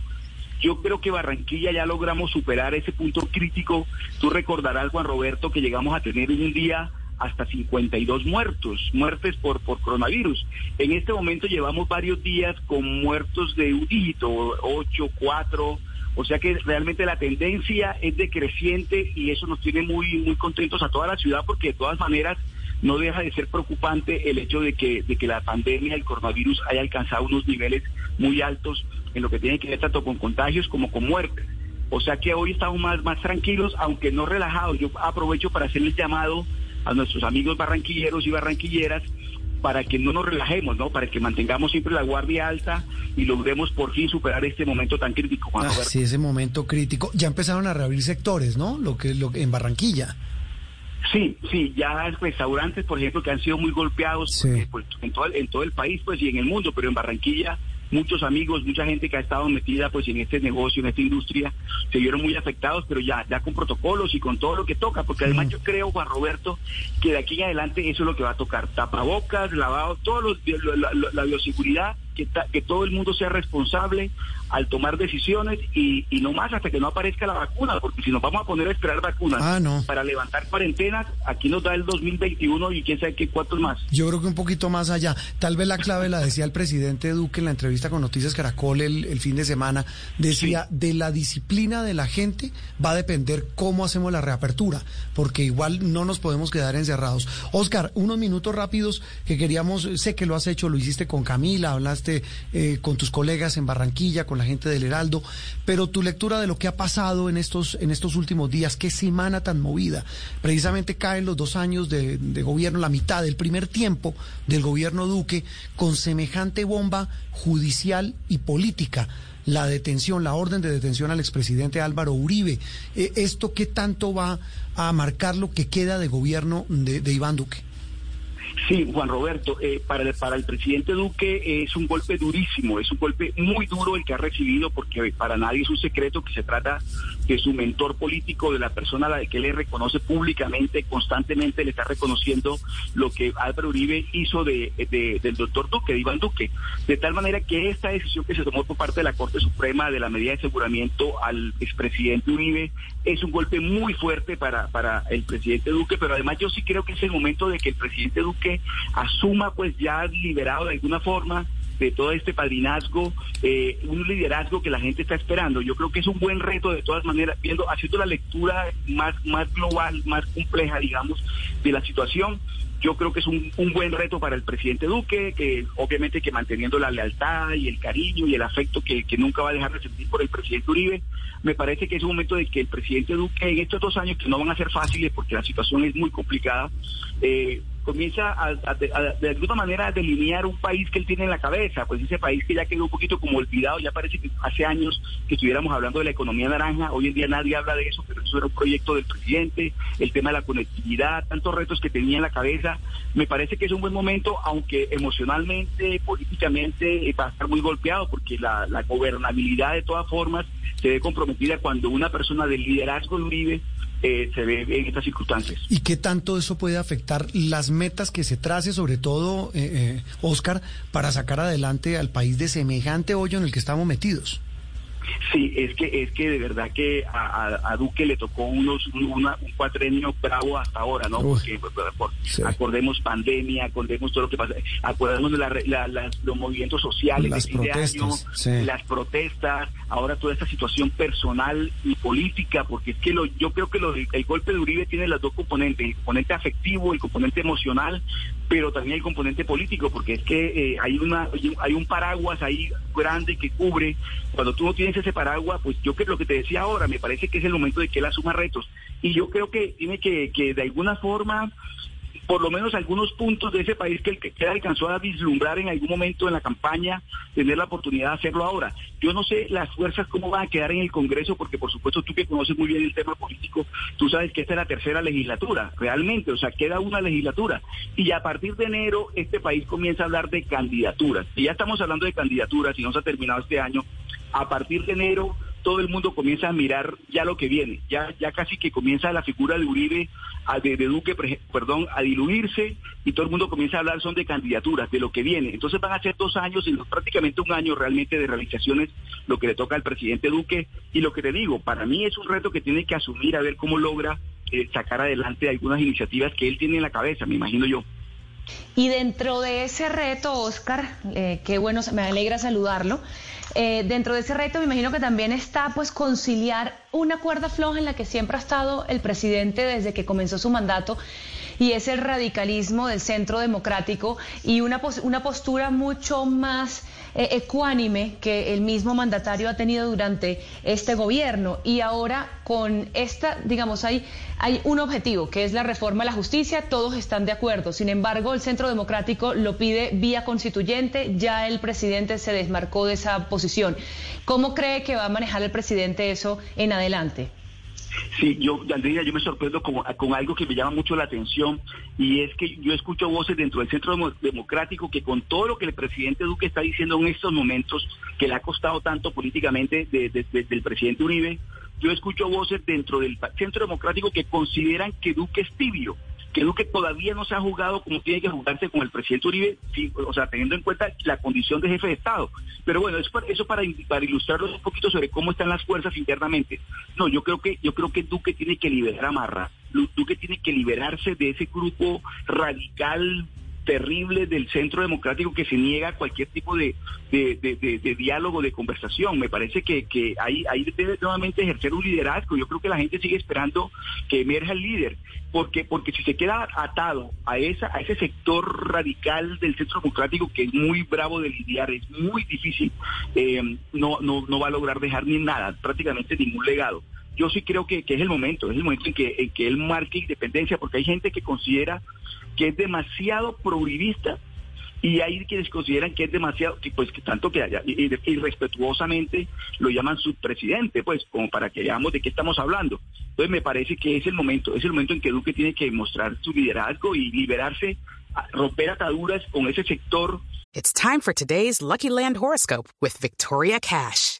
yo creo que Barranquilla ya logramos superar ese punto crítico. Tú recordarás, Juan Roberto, que llegamos a tener en un día hasta 52 muertos, muertes por, por coronavirus. En este momento llevamos varios días con muertos de un dígito, 8, 4, o sea que realmente la tendencia es decreciente y eso nos tiene muy, muy contentos a toda la ciudad porque de todas maneras no deja de ser preocupante el hecho de que, de que la pandemia, el coronavirus haya alcanzado unos niveles muy altos en lo que tiene que ver tanto con contagios como con muertes. O sea que hoy estamos más, más tranquilos, aunque no relajados. Yo aprovecho para hacerles llamado a nuestros amigos barranquilleros y barranquilleras para que no nos relajemos, ¿no? Para que mantengamos siempre la guardia alta y logremos por fin superar este momento tan crítico, Juan ah, Sí, ese momento crítico. Ya empezaron a reabrir sectores, ¿no? Lo que, lo en Barranquilla. Sí, sí, ya restaurantes, por ejemplo, que han sido muy golpeados sí. pues, en, todo, en todo el país pues y en el mundo, pero en Barranquilla muchos amigos, mucha gente que ha estado metida pues en este negocio, en esta industria, se vieron muy afectados, pero ya, ya con protocolos y con todo lo que toca, porque además yo creo, Juan Roberto, que de aquí en adelante eso es lo que va a tocar, tapabocas, lavado, todo los, la, la, la bioseguridad, que, ta, que todo el mundo sea responsable al tomar decisiones y, y, no más hasta que no aparezca la vacuna, porque si nos vamos a poner a esperar vacunas ah, no. para levantar cuarentenas, aquí nos da el 2021 y quién sabe qué cuántos más. Yo creo que un poquito más allá. Tal vez la clave la decía el presidente Duque en la entrevista con Noticias Caracol el, el fin de semana. Decía, sí. de la disciplina de la gente va a depender cómo hacemos la reapertura, porque igual no nos podemos quedar encerrados. Oscar, unos minutos rápidos que queríamos, sé que lo has hecho, lo hiciste con Camila, hablaste eh, con tus colegas en Barranquilla, con la gente del Heraldo, pero tu lectura de lo que ha pasado en estos, en estos últimos días, qué semana tan movida. Precisamente caen los dos años de, gobierno, la mitad del primer tiempo del gobierno Duque, con semejante bomba judicial y política la detención, la orden de detención al expresidente Álvaro Uribe. Eh, ¿Esto qué tanto va a marcar lo que queda de gobierno de Iván Duque? Sí, Juan Roberto, eh, para, el, para el presidente Duque eh, es un golpe durísimo, es un golpe muy duro el que ha recibido, porque para nadie es un secreto que se trata de su mentor político, de la persona a la que le reconoce públicamente, constantemente le está reconociendo lo que Álvaro Uribe hizo de, de, del doctor Duque, de Iván Duque. De tal manera que esta decisión que se tomó por parte de la Corte Suprema de la medida de aseguramiento al expresidente Uribe es un golpe muy fuerte para, para el presidente Duque, pero además yo sí creo que es el momento de que el presidente Duque asuma pues ya liberado de alguna forma de todo este padrinazgo, eh, un liderazgo que la gente está esperando. Yo creo que es un buen reto de todas maneras, viendo, haciendo la lectura más, más global, más compleja, digamos, de la situación. Yo creo que es un, buen reto para el presidente Duque, que obviamente que manteniendo la lealtad y el cariño y el afecto que, que nunca va a dejar de sentir por el presidente Uribe, me parece que es un momento de que el presidente Duque en estos dos años que no van a ser fáciles porque la situación es muy complicada, eh, comienza a, de alguna manera a delinear un país que él tiene en la cabeza, pues ese país que ya quedó un poquito como olvidado, ya parece que hace años que estuviéramos hablando de la economía naranja, hoy en día nadie habla de eso, pero eso era un proyecto del presidente, el tema de la conectividad, tantos retos que tenía en la cabeza, me parece que es un buen momento, aunque emocionalmente, políticamente va a estar muy golpeado, porque la, la gobernabilidad de todas formas se ve comprometida cuando una persona del liderazgo de Uribe eh, se ve en estas circunstancias. ¿Y qué tanto eso puede afectar las metas que se trace, sobre todo, eh, eh, Oscar, para sacar adelante al país de semejante hoyo en el que estamos metidos? Sí, es que es que de verdad que a, Duque le tocó unos un cuatrenio bravo hasta ahora, ¿no? Porque acordemos pandemia, acordemos todo lo que pasa, acordemos de los movimientos sociales las protestas, las protestas, ahora toda esta situación personal y política, porque es que lo, yo creo que el golpe de Uribe tiene las dos componentes, el componente afectivo, el componente emocional, pero también el componente político, porque es que eh, hay una hay un paraguas ahí grande que cubre. Cuando tú no tienes ese paraguas, pues yo creo lo que te decía ahora, me parece que es el momento de que él asuma retos. Y yo creo que tiene que, que de alguna forma por lo menos algunos puntos de ese país que el que alcanzó a vislumbrar en algún momento en la campaña, tener la oportunidad de hacerlo ahora. Yo no sé las fuerzas cómo van a quedar en el Congreso, porque por supuesto tú que conoces muy bien el tema político, tú sabes que esta es la tercera legislatura, realmente, o sea, queda una legislatura. Y a partir de enero este país comienza a hablar de candidaturas. Y ya estamos hablando de candidaturas y no se ha terminado este año. A partir de enero todo el mundo comienza a mirar ya lo que viene, ya, ya casi que comienza la figura de Uribe, de, Duque, perdón, a diluirse y todo el mundo comienza a hablar son de candidaturas, de lo que viene. Entonces van a ser dos años y prácticamente un año realmente de realizaciones, lo que le toca al presidente Duque. Y lo que te digo, para mí es un reto que tiene que asumir a ver cómo logra eh, sacar adelante algunas iniciativas que él tiene en la cabeza, me imagino yo. Y dentro de ese reto, Oscar, eh, qué bueno, me alegra saludarlo. Eh, dentro de ese reto me imagino que también está pues conciliar una cuerda floja en la que siempre ha estado el presidente desde que comenzó su mandato y es el radicalismo del centro democrático y una, una postura mucho más eh, ecuánime que el mismo mandatario ha tenido durante este gobierno. Y ahora con esta, digamos, hay, hay un objetivo, que es la reforma a la justicia, todos están de acuerdo. Sin embargo, el centro democrático lo pide vía constituyente, ya el presidente se desmarcó de esa posición. ¿Cómo cree que va a manejar el presidente eso en adelante? Sí, yo, Andrea, yo me sorprendo con, algo que me llama mucho la atención y es que yo escucho voces dentro del Centro Democrático que con todo lo que el presidente Duque está diciendo en estos momentos, que le ha costado tanto políticamente desde el presidente Uribe, yo escucho voces dentro del Centro Democrático que consideran que Duque es tibio que Duque todavía no se ha jugado como tiene que jugarse con el presidente Uribe, o sea, teniendo en cuenta la condición de jefe de Estado. Pero bueno, eso para, eso para, para ilustrarlos un poquito sobre cómo están las fuerzas internamente. No, yo creo que yo creo que Duque tiene que liberar a Marra. Duque tiene que liberarse de ese grupo radical terrible del centro democrático que se niega a cualquier tipo de, de, diálogo, de conversación. Me parece que, que ahí, ahí debe nuevamente ejercer un liderazgo. Yo creo que la gente sigue esperando que emerja el líder, porque, porque si se queda atado a, esa, a ese sector radical del centro democrático que es muy bravo de lidiar, es muy difícil, eh, no, no, no va a lograr dejar ni nada, prácticamente ningún legado yo sí creo que, que, es el momento, es el momento en que, en que él marque independencia, porque hay gente que considera que es demasiado progrivista y hay quienes consideran que es demasiado, pues que tanto que haya, y, respetuosamente lo llaman subpresidente, pues como para que veamos de qué estamos hablando. Entonces me parece que es el momento, es el momento en que Duque tiene que mostrar su liderazgo y liberarse, romper ataduras con ese sector. It's time for today's Lucky Land horoscope with Victoria Cash.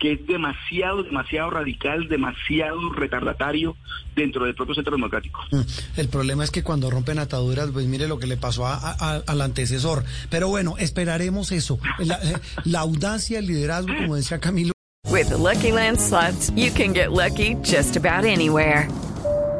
Que es demasiado, demasiado radical, demasiado retardatario dentro del propio centro democrático. Mm. El problema es que cuando rompen ataduras, pues mire lo que le pasó al antecesor. Pero bueno, esperaremos eso. La, eh, la audacia, el liderazgo, como decía Camilo. With Lucky Land slots, you can get lucky just about anywhere.